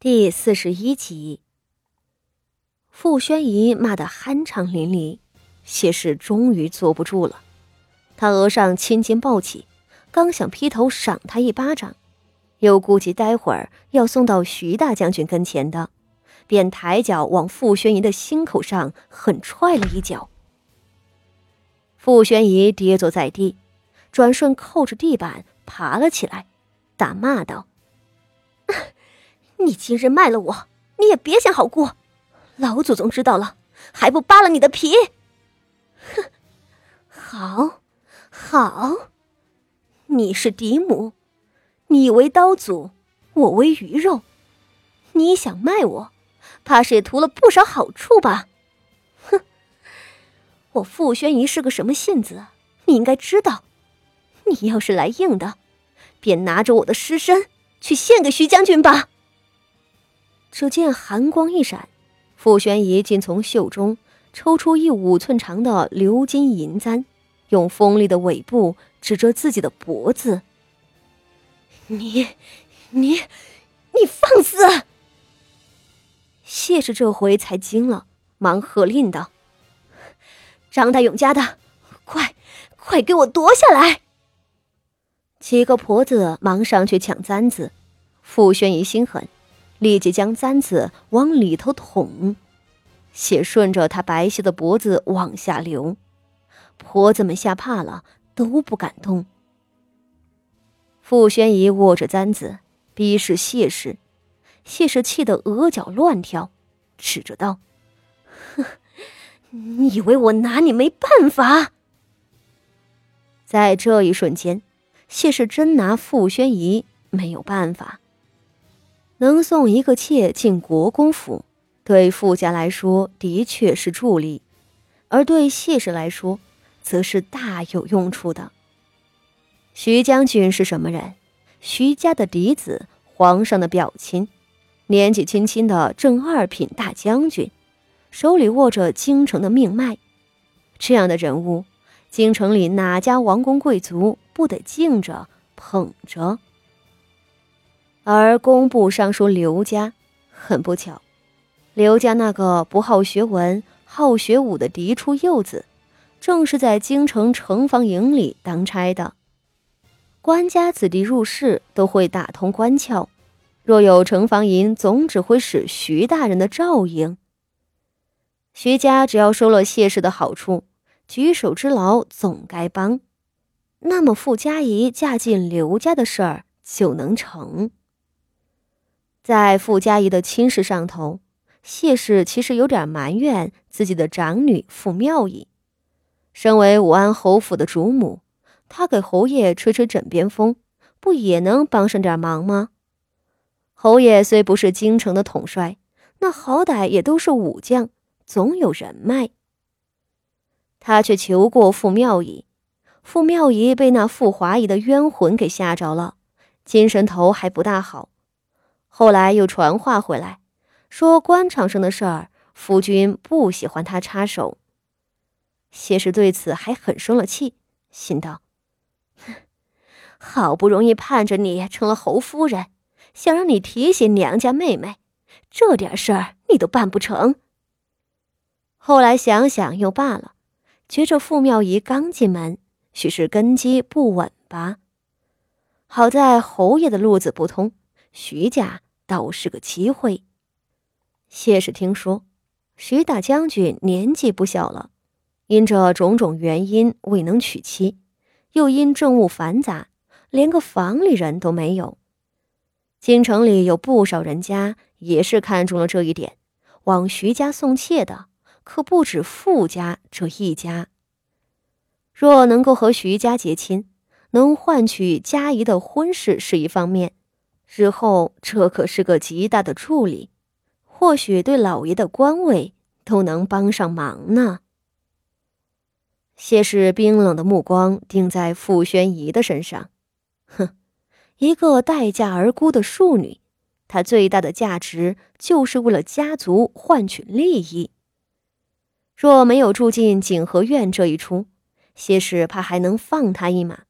第四十一集，傅宣仪骂得酣畅淋漓，谢氏终于坐不住了，他额上青筋暴起，刚想劈头赏他一巴掌，又顾及待会儿要送到徐大将军跟前的，便抬脚往傅宣仪的心口上狠踹了一脚。傅宣仪跌坐在地，转瞬扣着地板爬了起来，大骂道。你今日卖了我，你也别想好过。老祖宗知道了，还不扒了你的皮？哼，好，好，你是嫡母，你为刀俎，我为鱼肉。你想卖我，怕是也图了不少好处吧？哼，我傅宣仪是个什么性子，你应该知道。你要是来硬的，便拿着我的尸身去献给徐将军吧。只见寒光一闪，傅宣仪竟从袖中抽出一五寸长的鎏金银簪，用锋利的尾部指着自己的脖子：“你，你，你放肆！”谢氏这回才惊了，忙喝令道：“张大勇家的，快，快给我夺下来！”几个婆子忙上去抢簪子，傅宣仪心狠。立即将簪子往里头捅，血顺着他白皙的脖子往下流。婆子们吓怕了，都不敢动。傅宣仪握着簪子，逼视谢氏，谢氏气得额角乱跳，指着道：“哼，你以为我拿你没办法？”在这一瞬间，谢氏真拿傅宣仪没有办法。能送一个妾进国公府，对傅家来说的确是助力，而对谢氏来说，则是大有用处的。徐将军是什么人？徐家的嫡子，皇上的表亲，年纪轻轻的正二品大将军，手里握着京城的命脉。这样的人物，京城里哪家王公贵族不得敬着捧着？而工部尚书刘家，很不巧，刘家那个不好学文、好学武的嫡出幼子，正是在京城城防营里当差的。官家子弟入仕都会打通关窍，若有城防营总指挥使徐大人的照应，徐家只要收了谢氏的好处，举手之劳总该帮，那么傅家仪嫁进刘家的事儿就能成。在傅家仪的亲事上头，谢氏其实有点埋怨自己的长女傅妙仪。身为武安侯府的主母，她给侯爷吹吹枕边风，不也能帮上点忙吗？侯爷虽不是京城的统帅，那好歹也都是武将，总有人脉。他却求过傅妙仪，傅妙仪被那傅华仪的冤魂给吓着了，精神头还不大好。后来又传话回来，说官场上的事儿，夫君不喜欢他插手。谢氏对此还很生了气，心道：好不容易盼着你成了侯夫人，想让你提携娘家妹妹，这点事儿你都办不成。后来想想又罢了，觉着傅妙仪刚进门，许是根基不稳吧。好在侯爷的路子不通。徐家倒是个机会。谢氏听说，徐大将军年纪不小了，因这种种原因未能娶妻，又因政务繁杂，连个房里人都没有。京城里有不少人家也是看中了这一点，往徐家送妾的可不止傅家这一家。若能够和徐家结亲，能换取佳宜的婚事是一方面。日后这可是个极大的助力，或许对老爷的官位都能帮上忙呢。谢氏冰冷的目光定在傅宣仪的身上，哼，一个待嫁而孤的庶女，她最大的价值就是为了家族换取利益。若没有住进景和院这一出，谢氏怕还能放她一马，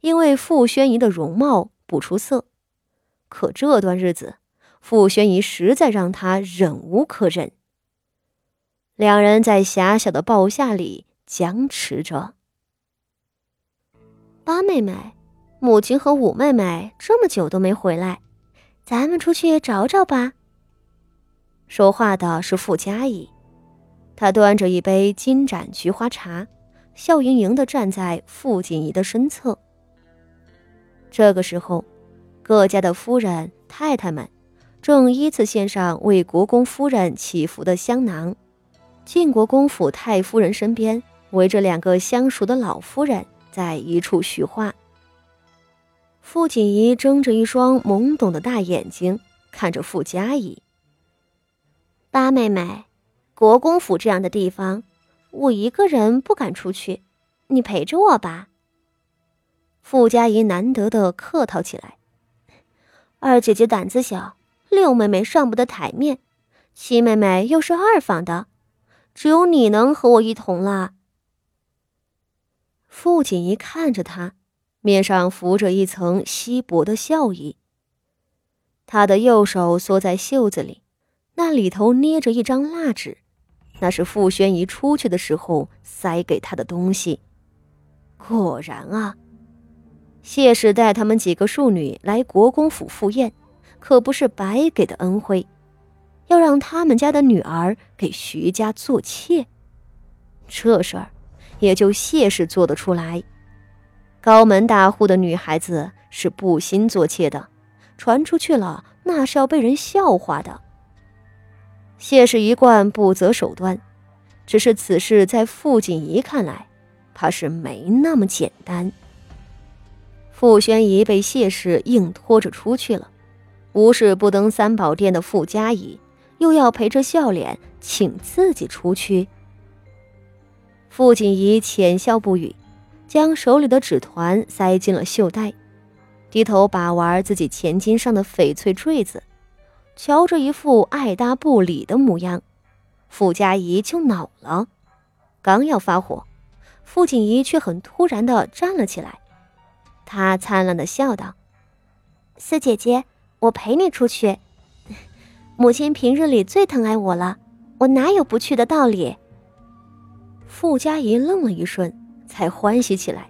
因为傅宣仪的容貌不出色。可这段日子，傅宣仪实在让他忍无可忍。两人在狭小的豹下里僵持着。八妹妹，母亲和五妹妹这么久都没回来，咱们出去找找吧。说话的是傅佳怡，她端着一杯金盏菊花茶，笑盈盈的站在傅锦仪的身侧。这个时候，各家的夫人、太太们正依次献上为国公夫人祈福的香囊。晋国公府太夫人身边围着两个相熟的老夫人，在一处叙话。傅锦仪睁着一双懵懂的大眼睛看着傅佳怡。八妹妹，国公府这样的地方，我一个人不敢出去，你陪着我吧。傅佳怡难得的客套起来。二姐姐胆子小，六妹妹上不得台面，七妹妹又是二房的，只有你能和我一同了。傅锦仪看着他，面上浮着一层稀薄的笑意。他的右手缩在袖子里。那里头捏着一张蜡纸，那是傅宣仪出去的时候塞给他的东西。果然啊，谢氏带他们几个庶女来国公府赴宴，可不是白给的恩惠，要让他们家的女儿给徐家做妾。这事儿也就谢氏做得出来。高门大户的女孩子是不兴做妾的，传出去了那是要被人笑话的。谢氏一贯不择手段，只是此事在傅锦仪看来，怕是没那么简单。傅宣仪被谢氏硬拖着出去了，无事不登三宝殿的傅家仪，又要陪着笑脸请自己出去。傅锦仪浅笑不语，将手里的纸团塞进了袖袋，低头把玩自己前襟上的翡翠坠子。瞧着一副爱搭不理的模样，傅家仪就恼了，刚要发火，傅锦仪却很突然的站了起来。她灿烂的笑道：“四姐姐，我陪你出去。母亲平日里最疼爱我了，我哪有不去的道理？”傅家仪愣了一瞬，才欢喜起来，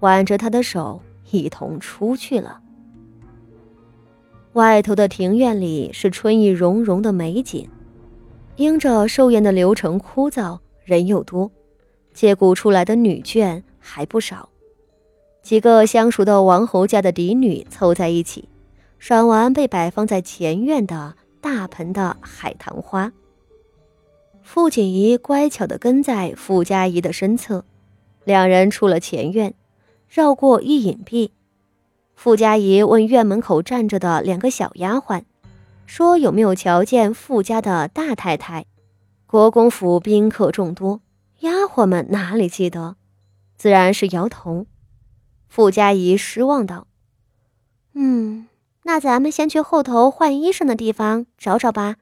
挽着他的手一同出去了。外头的庭院里是春意融融的美景，因着寿宴的流程枯燥，人又多，借故出来的女眷还不少。几个相熟的王侯家的嫡女凑在一起，赏完被摆放在前院的大盆的海棠花。傅锦仪乖巧地跟在傅家仪的身侧，两人出了前院，绕过一隐蔽。傅家仪问院门口站着的两个小丫鬟，说有没有瞧见傅家的大太太？国公府宾客众多，丫鬟们哪里记得？自然是摇头。傅家仪失望道：“嗯，那咱们先去后头换衣裳的地方找找吧。”